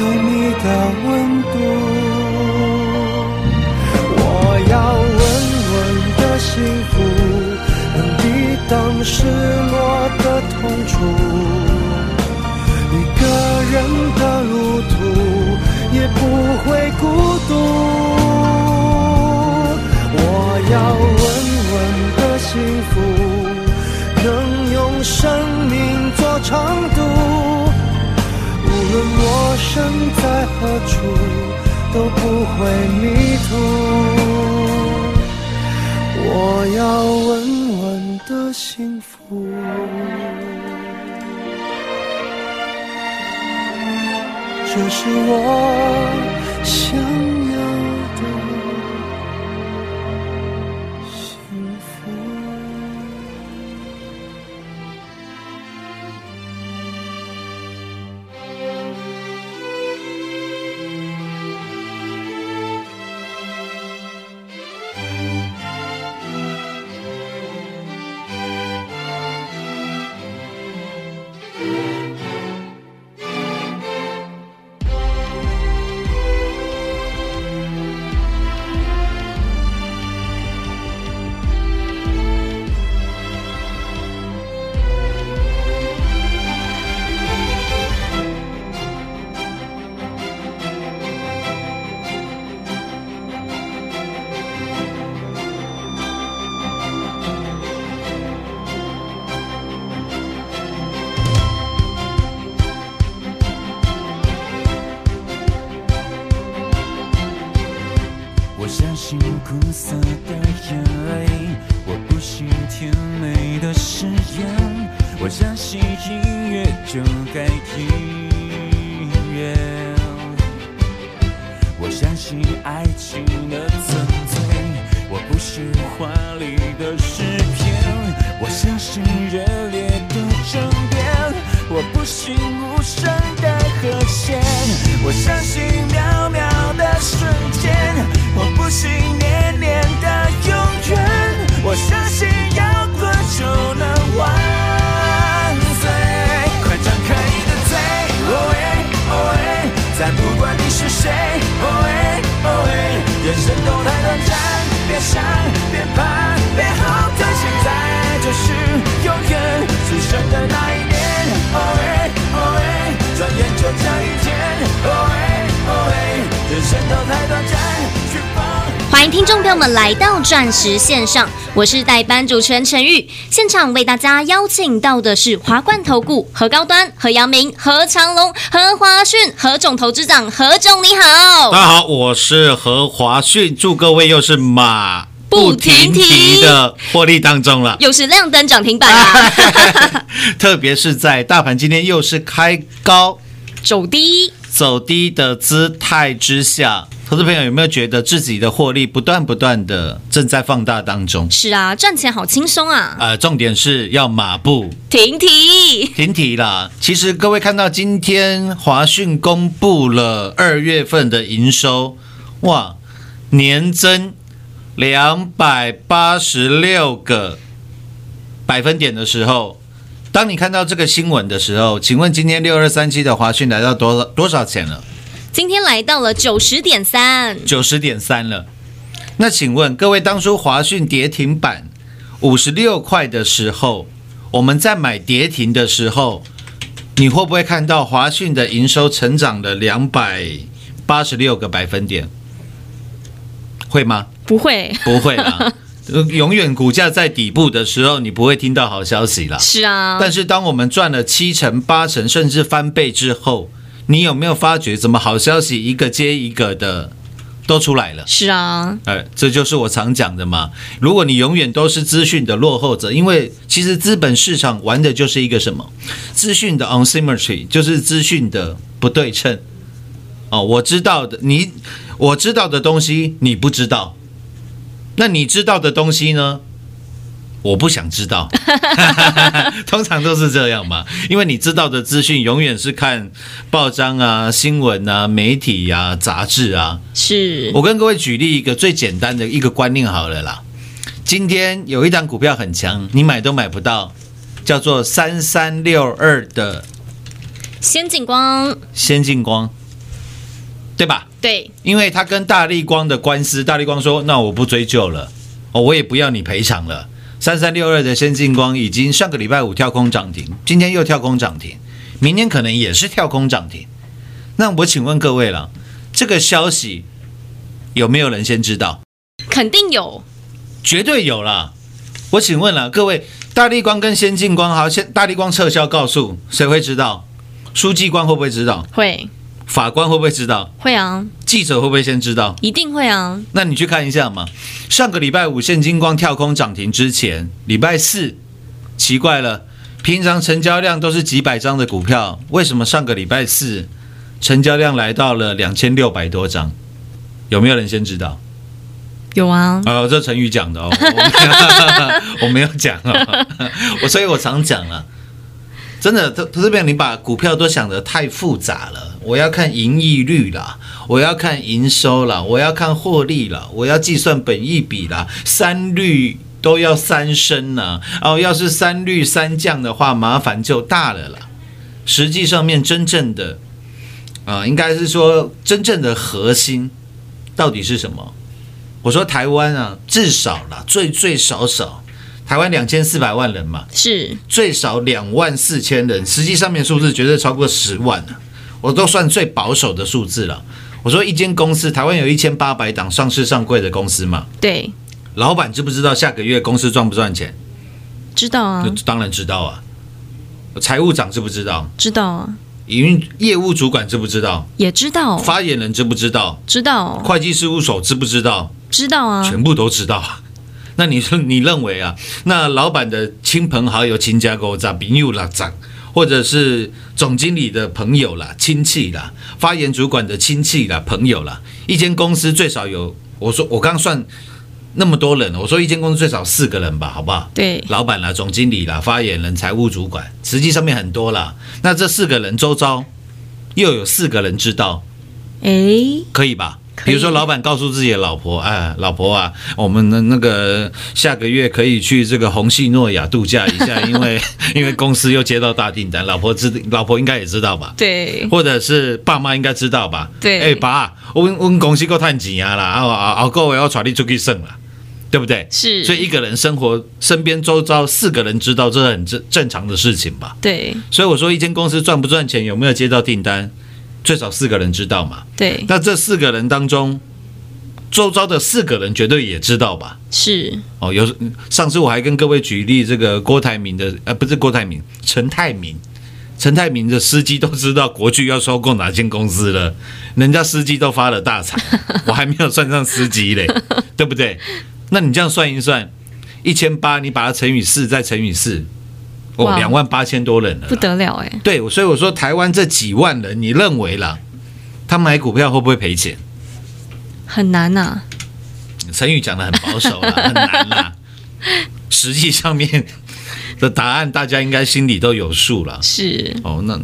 有你的温度，我要稳稳的幸福，能抵挡失落。会迷途。我要稳稳的幸福，这是我爱情的纯粹，我不信华丽的诗篇，我相信热烈的争辩，我不信无声的和弦，我相信渺渺的瞬间，我不信年年的永远，我相信摇滚就能万岁，快张开你的嘴，喂喂，再不管你是谁。想别怕别后退现在就是永远出生的那一年 oaoa 转眼就这一天 oaoa 人生都太短暂哦耶！迎听众朋友们来到钻石线上，我是代班主持人陈玉。现场为大家邀请到的是华冠投顾何高端、何阳明、何长龙、何华讯、何总投资长何总，你好。大家好，我是何华讯，祝各位又是马不停蹄的获利当中了。又是亮灯涨停板啊！特别是在大盘今天又是开高 走低，走低的姿态之下，投资朋友有没有觉得自己的获利不断不断的正在放大当中？是啊，赚钱好轻松啊！呃，重点是要马步停蹄，停蹄啦。其实各位看到今天华讯公布了二月份的营收，哇，年增两百八十六个百分点的时候，当你看到这个新闻的时候，请问今天六二三七的华讯来到多多少钱了？今天来到了九十点三，九十点三了。那请问各位，当初华讯跌停板五十六块的时候，我们在买跌停的时候，你会不会看到华讯的营收成长了两百八十六个百分点？会吗？不会，不会啦。呃 永远股价在底部的时候，你不会听到好消息啦。是啊，但是当我们赚了七成、八成，甚至翻倍之后，你有没有发觉，怎么好消息一个接一个的都出来了？是啊，哎，这就是我常讲的嘛。如果你永远都是资讯的落后者，因为其实资本市场玩的就是一个什么？资讯的 unsymmetry，就是资讯的不对称。哦，我知道的，你我知道的东西你不知道，那你知道的东西呢？我不想知道，通常都是这样嘛，因为你知道的资讯永远是看报章啊、新闻啊、媒体啊、杂志啊，是。我跟各位举例一个最简单的一个观念好了啦。今天有一档股票很强，你买都买不到，叫做三三六二的先进光，先进光，对吧？对，因为他跟大力光的官司，大力光说那我不追究了，哦，我也不要你赔偿了。三三六二的先进光已经上个礼拜五跳空涨停，今天又跳空涨停，明天可能也是跳空涨停。那我请问各位了，这个消息有没有人先知道？肯定有，绝对有啦。我请问了各位，大力光跟先进光，好，先大力光撤销告诉，谁会知道？书记官会不会知道？会法官会不会知道？会啊，记者会不会先知道？一定会啊，那你去看一下嘛。上个礼拜五现金光跳空涨停之前，礼拜四奇怪了，平常成交量都是几百张的股票，为什么上个礼拜四成交量来到了两千六百多张？有没有人先知道？有啊，哦，这成语讲的哦，我没有 讲哦，我所以我常讲了，真的，投投资朋友，你把股票都想得太复杂了。我要看盈利率啦，我要看营收啦，我要看获利啦，我要计算本益比啦，三率都要三升呢。哦，要是三率三降的话，麻烦就大了啦。实际上面真正的啊、应该是说真正的核心到底是什么？我说台湾啊，至少啦，最最少少，台湾两千四百万人嘛，是最少两万四千人，实际上面数字绝对超过十万了，我都算最保守的数字了。我说一间公司，台湾有一千八百档上市上柜的公司嘛，对，老板知不知道下个月公司赚不赚钱？知道啊，当然知道啊。财务长知不知道？知道啊，营运业务主管知不知道？也知道，发言人知不知道？知道，会计事务所知不知道？知道啊，全部都知道啊。那你说你认为啊，那老板的亲朋好友、亲家狗长、朋友啦长，或者是总经理的朋友啦、亲戚啦，发言主管的亲戚啦、朋友啦，一间公司最少有，我说我刚算那么多人，我说一间公司最少四个人吧，好不好？对，老板啦、总经理啦、发言人、财务主管，实际上面很多啦。那这四个人周遭又有四个人知道，诶，可以吧？比如说，老板告诉自己的老婆：“哎，老婆啊，我们的那个下个月可以去这个红系诺亚度假一下，因为 因为公司又接到大订单。”老婆知，老婆应该也知道吧？对，或者是爸妈应该知道吧？对哎，爸，我们我们公司够探钱啊啦，啊啊啊，各位要传你出去省了，对不对？是，所以一个人生活身边周遭四个人知道，这是很正正常的事情吧？对所以我说，一间公司赚不赚钱，有没有接到订单，最少四个人知道嘛。对，那这四个人当中，周遭的四个人绝对也知道吧？是哦，有上次我还跟各位举例这个郭台铭的，呃，不是郭台铭，陈泰明，陈泰明的司机都知道国巨要收购哪间公司了，人家司机都发了大财，我还没有算上司机嘞，对不对？那你这样算一算，一千八，你把它乘以四，再乘以四，哦，哇两万八千多人了，不得了哎，对，所以我说台湾这几万人，你认为啦，他买股票会不会赔钱？很难啊呐、成语讲的很保守了，很难啦。实际上面的答案，大家应该心里都有数了。是哦，那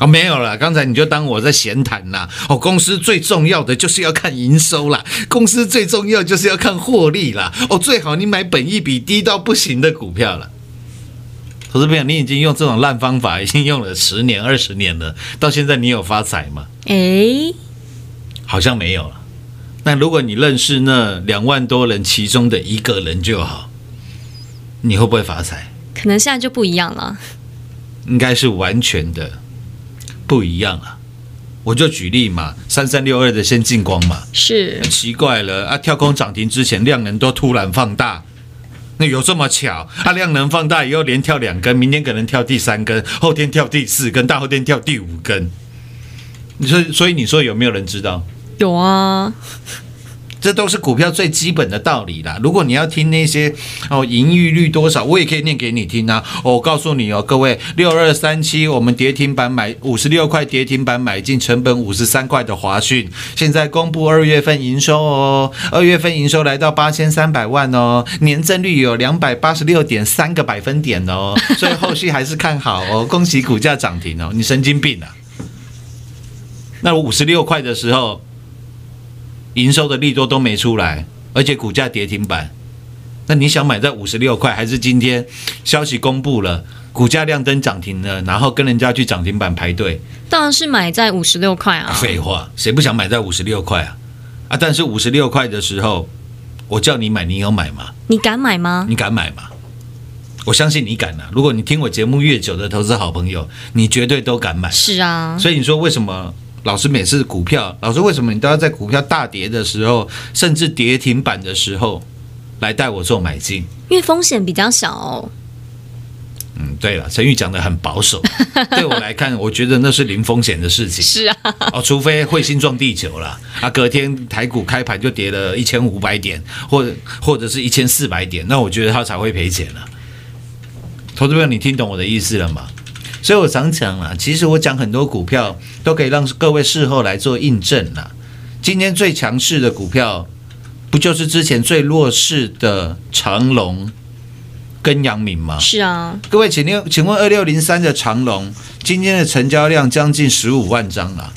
哦没有了，刚才你就当我在闲谈啦。哦，公司最重要的就是要看营收啦，公司最重要就是要看获利啦。哦，最好你买本益比低到不行的股票了。投资朋友，你已经用这种烂方法，已经用了十年、二十年了，到现在你有发财吗？哎，好像没有了。那如果你认识那两万多人其中的一个人就好，你会不会发财？可能现在就不一样了。应该是完全的不一样了。我就举例嘛，三三六二的先进光嘛，是奇怪了啊，跳空涨停之前量能都突然放大，那有这么巧？啊，量能放大以后连跳两根，明天可能跳第三根，后天跳第四根，大后天跳第五根。你说，所以你说有没有人知道？有啊，这都是股票最基本的道理啦。如果你要听那些哦，盈余率多少，我也可以念给你听啊。哦我告诉你哦，各位，六二三七，我们跌停板买五十六块，跌停板买进，成本五十三块的华讯，现在公布二月份营收哦，二月份营收来到八千三百万哦，年增率有两百八十六点三个百分点哦，所以后续还是看好哦。恭喜股价涨停哦，你神经病啊！那五十六块的时候。营收的利多都没出来，而且股价跌停板，那你想买在五十六块，还是今天消息公布了，股价亮灯涨停了，然后跟人家去涨停板排队？当然是买在五十六块啊。废话，谁不想买在五十六块啊？啊，但是五十六块的时候，我叫你买，你有买吗？你敢买吗？你敢买吗？我相信你敢啊！如果你听我节目越久的投资好朋友，你绝对都敢买。是啊，所以你说为什么老师每次股票，老师为什么你都要在股票大跌的时候，甚至跌停板的时候来带我做买进？因为风险比较小。嗯，对了，陈宇讲的很保守，对我来看，我觉得那是零风险的事情。是啊，哦，除非彗星撞地球了啊，隔天台股开盘就跌了一千五百点，或者或者是一千四百点，那我觉得他才会赔钱了。投资朋友，你听懂我的意思了吗？所以我常讲啊，其实我讲很多股票都可以让各位事后来做印证啦。今天最强势的股票，不就是之前最弱势的长隆跟阳明吗？是啊，各位，请六，请问二六零三的长隆今天的成交量将近十五万张了。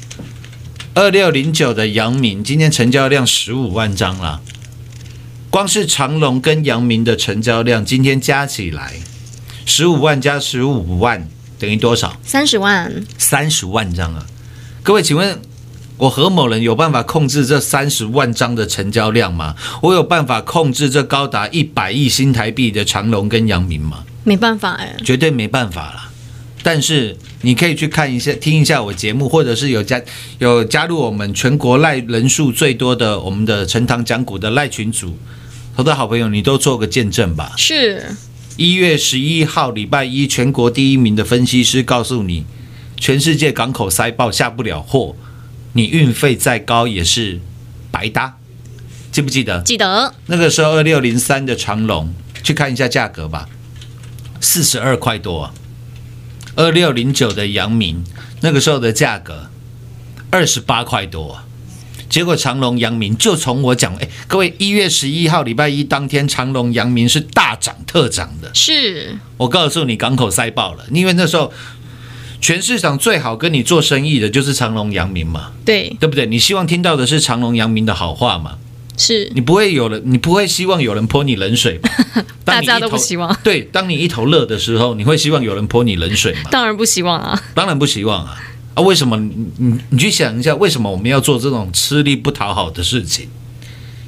二六零九的阳明今天成交量十五万张了。光是长隆跟阳明的成交量今天加起来，十五万加十五万等于多少？三十万三十万张啊！各位，请问我何某人有办法控制这三十万张的成交量吗？我有办法控制这高达一百亿新台币的长隆跟阳明吗？没办法哎，绝对没办法啦。但是你可以去看一下、听一下我节目，或者是有加有加入我们全国赖人数最多的我们的陈堂讲股的赖群组，投的好朋友，你都做个见证吧。是一月十一号礼拜一，全国第一名的分析师告诉你，全世界港口塞爆下不了货，你运费再高也是白搭。记不记得？记得那个时候二六零三的长龙，去看一下价格吧，四十二块多、啊。二六零九的阳明，那个时候的价格二十八块多、啊。结果长隆、阳明就从我讲，哎，各位一月十一号礼拜一当天，长隆、阳明是大涨特涨的。是我告诉你，港口塞爆了，因为那时候全市场最好跟你做生意的就是长隆、阳明嘛，对，对不对？你希望听到的是长隆、阳明的好话嘛？是你不会有人，你不会希望有人泼你冷水吧？大家都不希望，对，当你一头热的时候，你会希望有人泼你冷水吗？当然不希望啊。当然不希望啊！啊，为什么？你你你去想一下，为什么我们要做这种吃力不讨好的事情？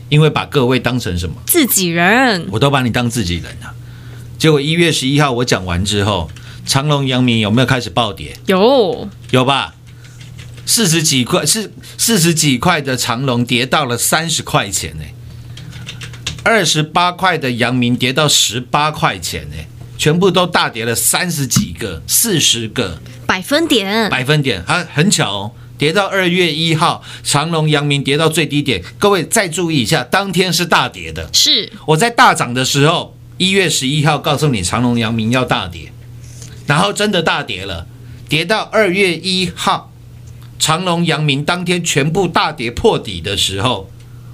因为把各位当成什么？自己人我都把你当自己人啊！结果一月十一号我讲完之后，长隆、阳明有没有开始暴跌？有有吧？四十几块是四十几块的长隆跌到了三十块钱呢、二十八块的阳明跌到十八块钱呢、全部都大跌了三十几个、四十个百分点，百分点，啊，很巧哦。跌到二月一号，长隆、阳明跌到最低点。各位再注意一下，当天是大跌的。是我在大涨的时候，一月十一号告诉你长隆、阳明要大跌，然后真的大跌了，跌到二月一号，长隆、阳明当天全部大跌破底的时候，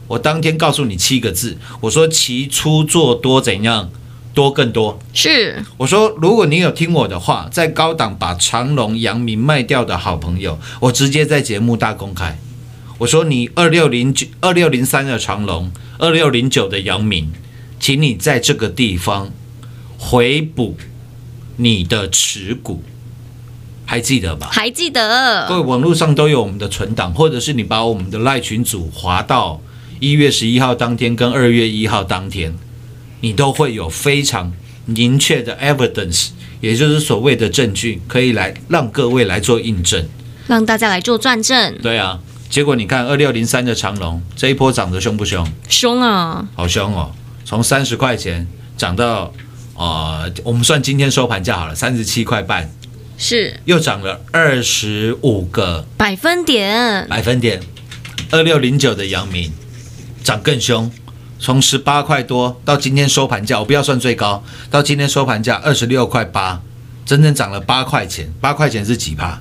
我当天告诉你七个字，我说期初做多怎样，多更多。是，我说，如果你有听我的话，在高档把长隆、阳明卖掉的好朋友，我直接在节目大公开。我说，你二六零九、二六零三的长隆，二六零九的阳明，请你在这个地方回补你的持股，还记得吧？还记得各位网络上都有我们的存档，或者是你把我们的赖群组划到一月十一号当天跟二月一号当天，你都会有非常明确的 evidence，也就是所谓的证据，可以来让各位来做印证。让大家来做转正，对啊，结果你看二六零三的长龙这一波涨得凶不凶？凶啊！好凶哦，从三十块钱涨到呃，我们算今天收盘价好了，三十七块半，是又涨了二十五个百分点，百分点，二六零九的阳明涨更凶，从十八块多到今天收盘价，我不要算最高，到今天收盘价二十六块八，整整涨了八块钱，八块钱是几趴？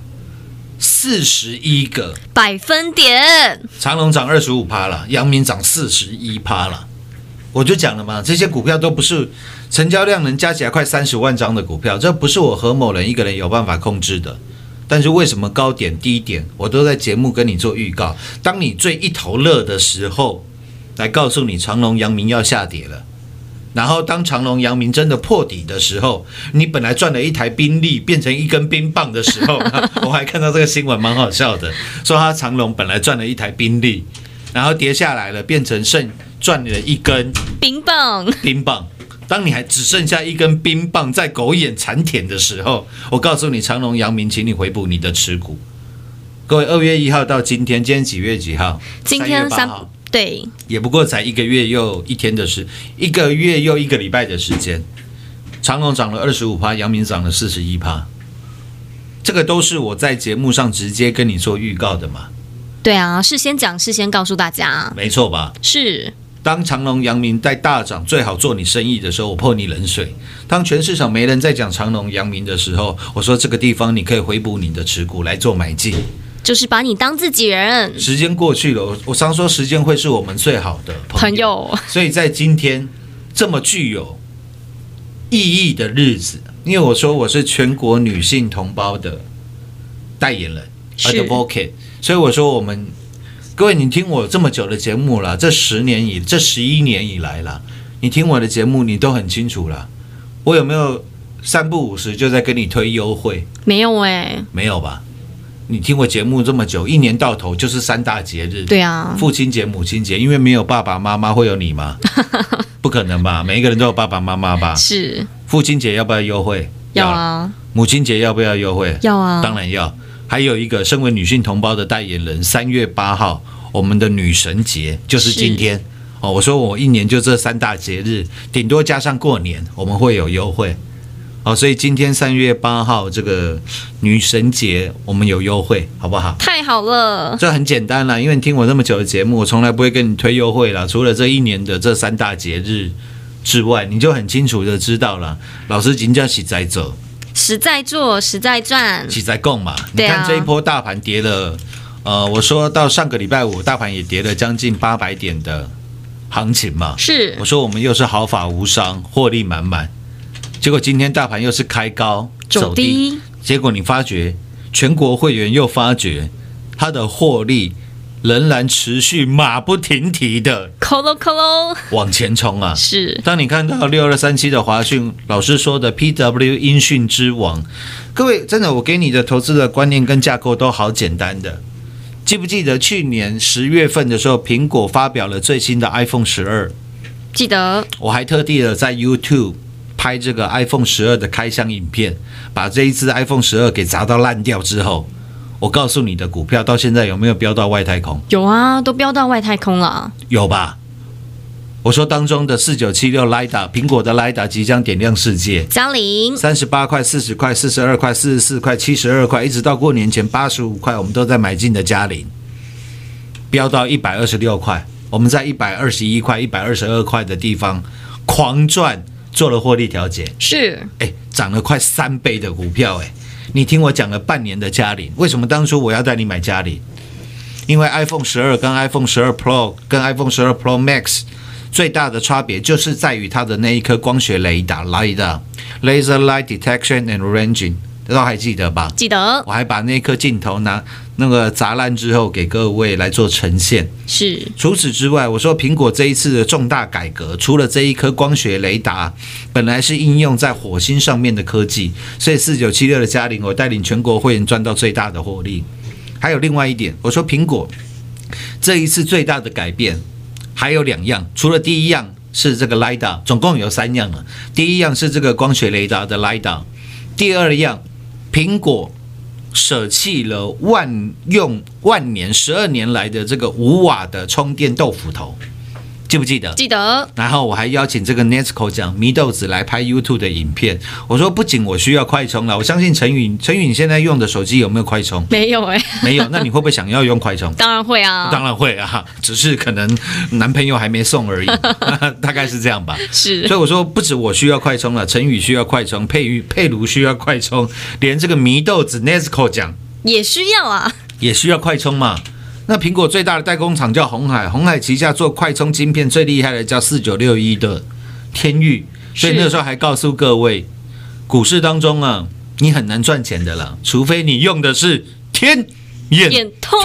四十一个，百分点，长隆涨二十五趴了，阳明涨四十一趴了。我就讲了嘛，这些股票都不是成交量能加起来快三十万张的股票，这不是我何某人一个人有办法控制的。但是为什么高点低点，我都在节目跟你做预告。当你最一头热的时候，来告诉你长隆、阳明要下跌了。然后当长隆、阳明真的破底的时候，你本来赚了一台宾利变成一根冰棒的时候，我还看到这个新闻蛮好笑的，说他长隆本来赚了一台宾利，然后跌下来了，变成剩赚了一根冰棒，冰棒。当你还只剩下一根冰棒在狗眼馋舔的时候，我告诉你，长隆、阳明，请你回补你的持股。各位，二月一号到今天，今天几月几号今天三号，对，也不过才一个月又一天的事，一个月又一个礼拜的时间。长隆涨了二十五趴，阳明涨了四十一趴，这个都是我在节目上直接跟你做预告的嘛，对啊，事先讲，事先告诉大家，没错吧？是当长隆、阳明在大涨，最好做你生意的时候，我泼你冷水；当全市场没人在讲长隆、阳明的时候，我说这个地方你可以回补你的持股来做买进。就是把你当自己人，时间过去了，我我常说时间会是我们最好的朋朋友，所以在今天这么具有意义的日子，因为我说我是全国女性同胞的代言人是。advocate，所以我说我们各位，你听我这么久的节目了，这十年以这十一年以来了，你听我的节目，你都很清楚了，我有没有三不五时就在跟你推优惠？没有哎、没有吧？你听我节目这么久，一年到头就是三大节日，对啊，父亲节、母亲节，因为没有爸爸妈妈，会有你吗？不可能吧？每一个人都有爸爸妈妈吧？是父亲节要不要优惠？要。啊，母亲节要不要优惠？要啊，当然要。还有一个，身为女性同胞的代言人，三月八号，我们的女神节就是今天。哦，我说我一年就这三大节日，顶多加上过年，我们会有优惠。哦，所以今天三月八号这个女神节，我们有优惠，好不好？太好了，这很简单啦，因为你听我那么久的节目，我从来不会跟你推优惠啦。除了这一年的这三大节日之外，你就很清楚的知道了。老师今叫喜在走，实在做，实在赚，喜在供嘛。你看这一波大盘跌了，呃，我说到上个礼拜五，大盘也跌了将近八百点的行情嘛。是我说我们又是毫发无伤，获利满满。结果今天大盘又是开高走低，结果你发觉全国会员又发觉它的获利仍然持续马不停蹄的扣喽扣喽，往前冲啊！是当你看到六二三七的华讯老师说的 PW 音讯之王，各位真的，我给你的投资的观念跟架构都好简单的。记不记得去年十月份的时候，苹果发表了最新的 iPhone 十二？记得我还特地的在 YouTube 拍这个 iPhone 十二的开箱影片，把这一支 iPhone 十二给砸到烂掉之后，我告诉你的股票到现在有没有飙到外太空？有啊，都飙到外太空了。有吧？我说当中的四九七六 Lida，苹果的 Lida 即将点亮世界，嘉玲，三十八块、四十块、四十二块、四十四块、七十二块，一直到过年前八十五块，我们都在买进的嘉玲，飙到一百二十六块，我们在一百二十一块、一百二十二块的地方狂赚，做了获利调节，是哎，涨了快三倍的股票，哎，你听我讲了半年的嘉陵，为什么当初我要带你买嘉陵？因为 iPhone 十二跟 iPhone 十二 Pro 跟 iPhone 十二 Pro Max 最大的差别就是在于它的那一颗光学雷达 LiDAR Laser Light Detection and Ranging，都还记得吧？记得我还把那颗镜头拿那个砸烂之后给各位来做呈现。是除此之外，我说苹果这一次的重大改革，除了这一颗光学雷达，本来是应用在火星上面的科技，所以四九七六的嘉玲，我带领全国会员赚到最大的获利。还有另外一点，我说苹果这一次最大的改变还有两样，除了第一样是这个 LiDAR，总共有三样了。第一样是这个光学雷达的 LiDAR，第二样苹果舍弃了万用万年十二年来的这个五瓦的充电豆腐头，记不记得？记得然后我还邀请这个 Nesco 讲祢豆子来拍 YouTube 的影片。我说不仅我需要快充了，我相信陈宇，陈宇你现在用的手机有没有快充？没有哎、没有，那你会不会想要用快充？当然会啊，当然会啊，只是可能男朋友还没送而已，大概是这样吧。是所以我说，不止我需要快充了，陈宇需要快充，佩玉佩如需要快充，连这个祢豆子 Nesco 讲也需要啊，也需要快充嘛。那苹果最大的代工厂叫红海，红海旗下做快充晶片最厉害的叫四九六一的天域，所以那时候还告诉各位，股市当中啊，你很难赚钱的啦，除非你用的是天眼眼通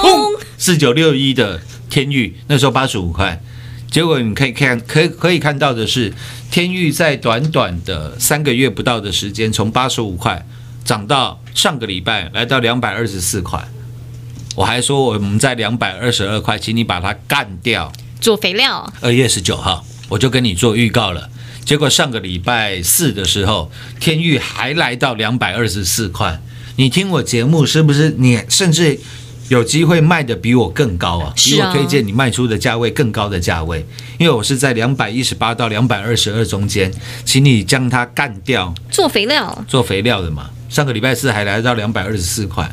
四九六一的天域，那时候八十五块。结果你可以看，可以可以看到的是，天域在短短的三个月不到的时间，从八十五块涨到上个礼拜来到两百二十四块。我还说我们在两百二十二块，请你把它干掉。做肥料，二月十九号，我就跟你做预告了。结果上个礼拜四的时候，天域还来到两百二十四块。你听我节目是不是？你甚至有机会卖的比我更高啊？比我推荐你卖出的价位更高的价位，因为我是在两百一十八到两百二十二中间，请你将它干掉，做肥料，做肥料的嘛。上个礼拜四还来到两百二十四块，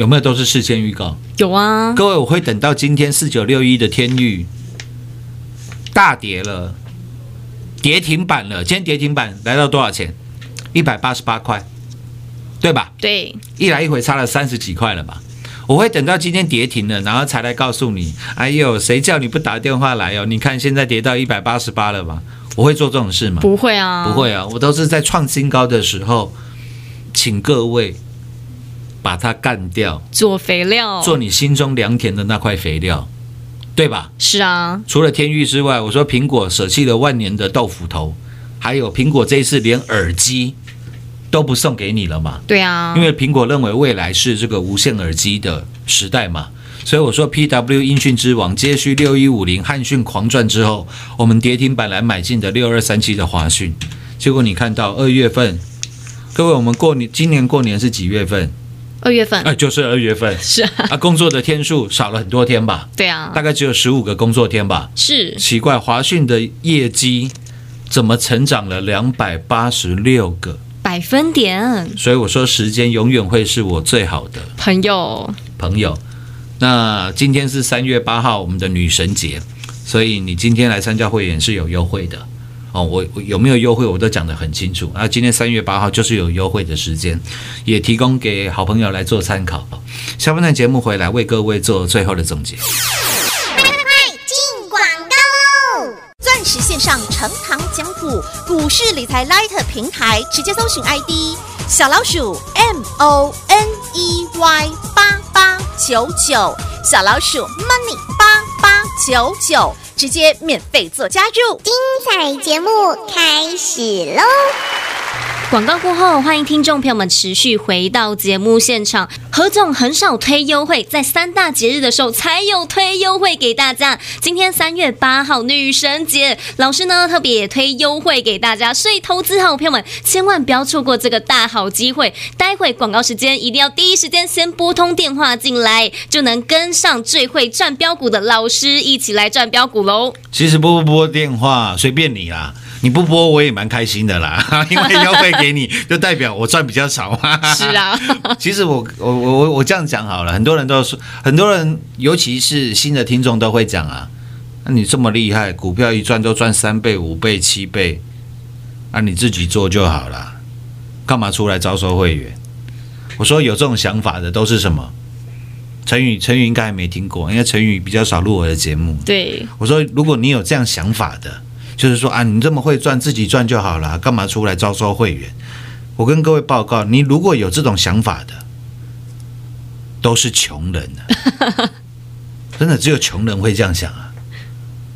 有没有都是事先预告？有啊，各位，我会等到今天四九六一的天域大跌了，跌停板了。今天跌停板来到多少钱？一百八十八块，对吧？对，一来一回差了三十几块了吧？我会等到今天跌停了，然后才来告诉你。哎呦，谁叫你不打电话来哦？你看现在跌到一百八十八了吧？我会做这种事吗？不会啊，不，会啊，我都是在创新高的时候，请各位把它干掉。做肥料，做你心中良田的那块肥料，对吧？是啊，除了天域之外，我说苹果舍弃了万年的豆腐头，还有苹果这一次连耳机都不送给你了嘛？对啊，因为苹果认为未来是这个无线耳机的时代嘛，所以我说 PW 音讯之王接续六一五零汉讯狂赚之后，我们跌停板来买进的六二三七的华讯，结果你看到二月份，各位我们过年今年过年是几月份？二月份。哎、就是二月份。是啊，啊，工作的天数少了很多天吧，对啊。大，概只有十五个工作天吧。是。奇怪，华讯的业绩怎么成长了两百八十六个？百分点，所以我说，时间永远会是我最好的。朋友，朋友。那今天是三月八号，我们的女神节，所以你今天来参加会员是有优惠的哦。我有没有优惠，我都讲得很清楚。啊，今天三月八号就是有优惠的时间，也提供给好朋友来做参考。下半段节目回来为各位做最后的总结。进广告喽！钻石线上成堂讲股，股市理财 Light 平台，直接搜寻 ID 小老鼠 M O N E Y 八八九九，小老鼠 Money 八八九九，直接免费做加入。精彩节目开始喽！广告过后，欢迎听众朋友们持续回到节目现场。何总很少推优惠，在三大节日的时候才有推优惠给大家。今天三月八号女神节，老师呢特别也推优惠给大家，所以投资好朋友们千万不要错过这个大好机会。待会广告时间一定要第一时间先拨通电话进来，就能跟上最会赚标股的老师一起来赚标股喽。其实拨不拨电话随便你啦，你不拨我也蛮开心的啦，因为优惠给你 就代表我赚比较少嘛。是啊，其实我我我我我这样讲好了，很多人都说，很多人尤其是新的听众都会讲啊，那你这么厉害，股票一赚都赚三倍、五倍、七倍，啊你自己做就好了，干嘛出来招收会员？我说有这种想法的都是什么？陈宇，陈宇应该还没听过，因为陈宇比较少录我的节目。对，我说，如果你有这样想法的，就是说啊，你这么会赚，自己赚就好了，干嘛出来招收会员？我跟各位报告，你如果有这种想法的，都是穷人啊！真的，只有穷人会这样想啊，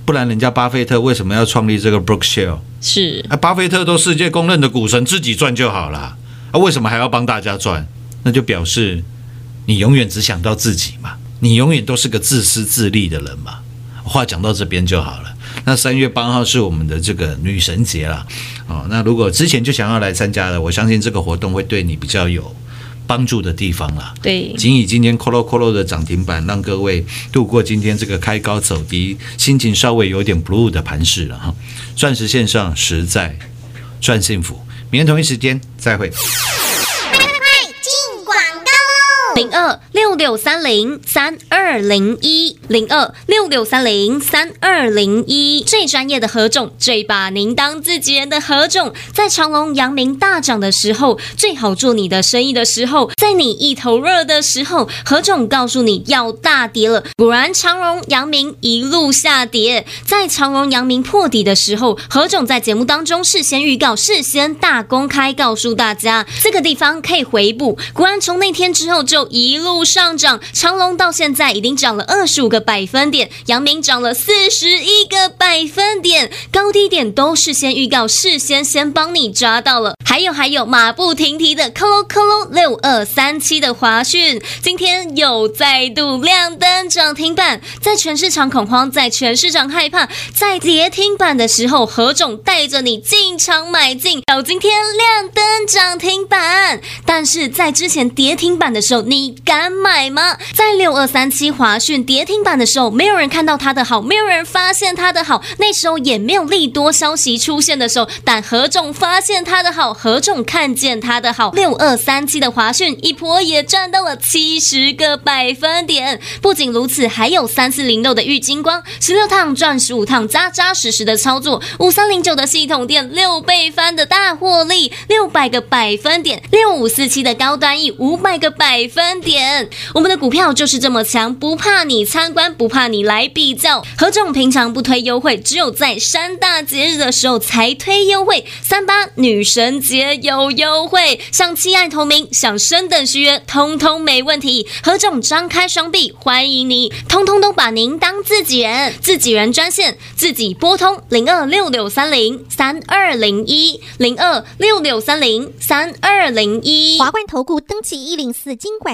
不然人家巴菲特为什么要创立这个 Brookshire？是啊，巴菲特都世界公认的股神，自己赚就好了，啊，为什么还要帮大家赚？那就表示你永远只想到自己嘛，你永远都是个自私自利的人嘛。话讲到这边就好了。那三月八号是我们的这个女神节啦，哦，那如果之前就想要来参加的，我相信这个活动会对你比较有帮助的地方啦。对，仅以今天 Colo Colo 的涨停板，让各位度过今天这个开高走低、心情稍微有点 blue 的盘势了哈。钻石线上实在赚幸福，明天同一时间再会。零二六六三零三二零一零二六六三零三二零一，最专业的何总，最把您当自己人的何总，在长隆、阳明大涨的时候，最好做你的生意的时候，在你一头热的时候，何总告诉你要大跌了，果然长隆、阳明一路下跌。在长隆、阳明破底的时候，何总在节目当中事先预告、事先大公开告诉大家，这个地方可以回补。果然从那天之后就一路上涨，长隆到现在已经涨了二十五个百分点，阳明涨了四十一个百分点，高低点都事先预告、事先先帮你抓到了。还有还有，马不停蹄的克喽克喽六二三七的华讯，今天又再度亮灯涨停板，在全市场恐慌，在全市场害怕，在跌停板的时候，何总带着你进场买进，到今天亮灯涨停板。但是在之前跌停板的时候，你你敢买吗？在六二三七华讯跌停板的时候，没有人看到它的好，没有人发现它的好，那时候也没有利多消息出现的时候，但何总发现它的好，何总看见它的好，六二三七的华讯一波也赚到了七十个百分点。不仅如此，还有三四零六的玉金光，十六趟赚十五趟，扎扎实实的操作；五三零九的系统店六倍翻的大获利，六百个百分点；六五四七的高端 E 五百个百分观点。我们的股票就是这么强，不怕你参观，不怕你来比较。何总平常不推优惠，只有在三大节日的时候才推优惠。三八女神节有优惠，想亲爱同名，想升等续约，通通没问题。何总张开双臂欢迎你，通通都把您当自己人。自己人专线自己拨通零二六六三零三二零一零二六六三零三二零一。华冠投顾登记一零四经管